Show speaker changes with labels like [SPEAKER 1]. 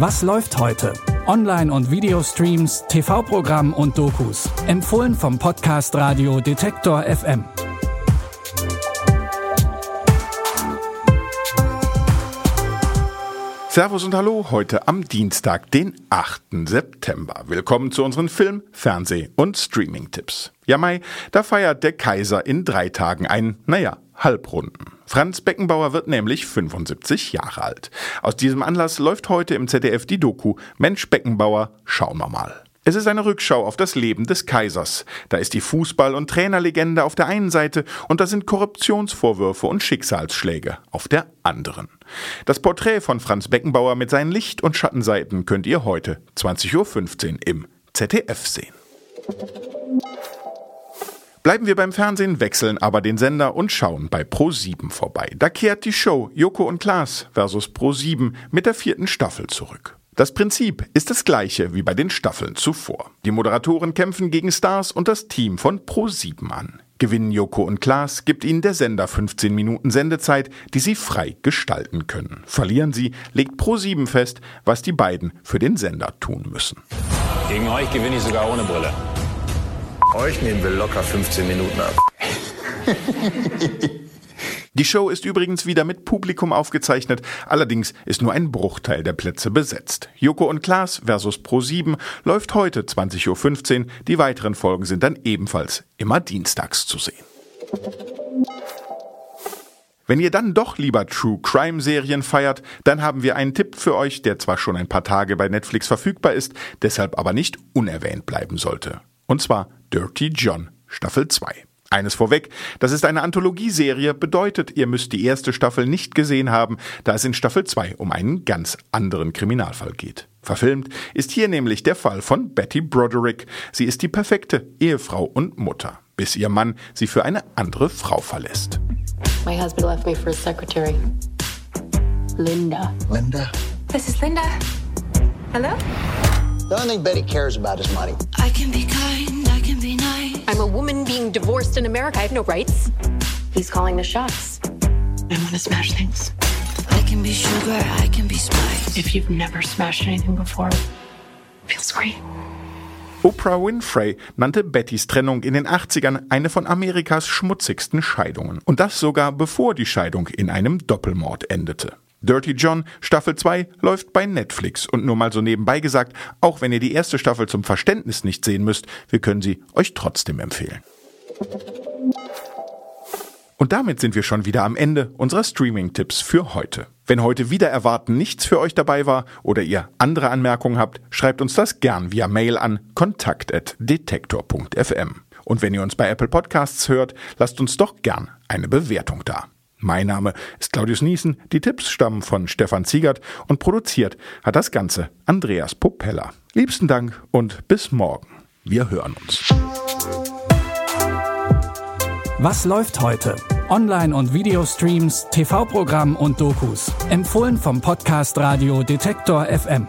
[SPEAKER 1] Was läuft heute? Online- und Videostreams, TV-Programm und Dokus. Empfohlen vom Podcast Radio Detektor FM.
[SPEAKER 2] Servus und Hallo heute am Dienstag, den 8. September. Willkommen zu unseren Film-, Fernseh- und Streaming-Tipps. Ja, Mai, da feiert der Kaiser in drei Tagen einen, naja, Halbrunden. Franz Beckenbauer wird nämlich 75 Jahre alt. Aus diesem Anlass läuft heute im ZDF die Doku Mensch Beckenbauer, schauen wir mal. Es ist eine Rückschau auf das Leben des Kaisers. Da ist die Fußball- und Trainerlegende auf der einen Seite und da sind Korruptionsvorwürfe und Schicksalsschläge auf der anderen. Das Porträt von Franz Beckenbauer mit seinen Licht- und Schattenseiten könnt ihr heute 20.15 Uhr im ZDF sehen. Bleiben wir beim Fernsehen, wechseln aber den Sender und schauen bei Pro7 vorbei. Da kehrt die Show Joko und Klaas versus Pro7 mit der vierten Staffel zurück. Das Prinzip ist das gleiche wie bei den Staffeln zuvor. Die Moderatoren kämpfen gegen Stars und das Team von Pro7 an. Gewinnen Joko und Klaas, gibt ihnen der Sender 15 Minuten Sendezeit, die sie frei gestalten können. Verlieren sie, legt Pro7 fest, was die beiden für den Sender tun müssen.
[SPEAKER 3] Gegen euch gewinne ich sogar ohne Brille.
[SPEAKER 4] Euch nehmen wir locker 15 Minuten ab.
[SPEAKER 2] Die Show ist übrigens wieder mit Publikum aufgezeichnet, allerdings ist nur ein Bruchteil der Plätze besetzt. Joko und Klaas versus Pro7 läuft heute 20.15 Uhr, die weiteren Folgen sind dann ebenfalls immer dienstags zu sehen. Wenn ihr dann doch lieber True Crime Serien feiert, dann haben wir einen Tipp für euch, der zwar schon ein paar Tage bei Netflix verfügbar ist, deshalb aber nicht unerwähnt bleiben sollte. Und zwar Dirty John Staffel 2. Eines vorweg, das ist eine Anthologieserie, bedeutet, ihr müsst die erste Staffel nicht gesehen haben, da es in Staffel 2 um einen ganz anderen Kriminalfall geht. Verfilmt ist hier nämlich der Fall von Betty Broderick. Sie ist die perfekte Ehefrau und Mutter, bis ihr Mann sie für eine andere Frau verlässt.
[SPEAKER 5] My husband left me for his secretary, Linda.
[SPEAKER 4] Linda?
[SPEAKER 5] This is Linda. Hello?
[SPEAKER 6] The only thing Betty cares about is money.
[SPEAKER 7] I can be kind, I can be nice.
[SPEAKER 5] I'm a woman being divorced in America. I have no rights. He's calling the shots. I want to smash things.
[SPEAKER 7] I can be sugar, I can be spice.
[SPEAKER 5] If you've never smashed anything before, feels great.
[SPEAKER 2] Oprah Winfrey nannte Bettys Trennung in den 80ern eine von Amerikas schmutzigsten Scheidungen. Und das sogar bevor die Scheidung in einem Doppelmord endete. Dirty John Staffel 2 läuft bei Netflix und nur mal so nebenbei gesagt, auch wenn ihr die erste Staffel zum Verständnis nicht sehen müsst, wir können sie euch trotzdem empfehlen. Und damit sind wir schon wieder am Ende unserer Streaming-Tipps für heute. Wenn heute wieder erwarten nichts für euch dabei war oder ihr andere Anmerkungen habt, schreibt uns das gern via Mail an kontakt.detektor.fm. Und wenn ihr uns bei Apple Podcasts hört, lasst uns doch gern eine Bewertung da. Mein Name ist Claudius Niesen, die Tipps stammen von Stefan Ziegert und produziert hat das Ganze Andreas Popella. Liebsten Dank und bis morgen. Wir hören uns.
[SPEAKER 1] Was läuft heute? Online- und Videostreams, TV-Programm und Dokus. Empfohlen vom Podcast Radio Detektor FM.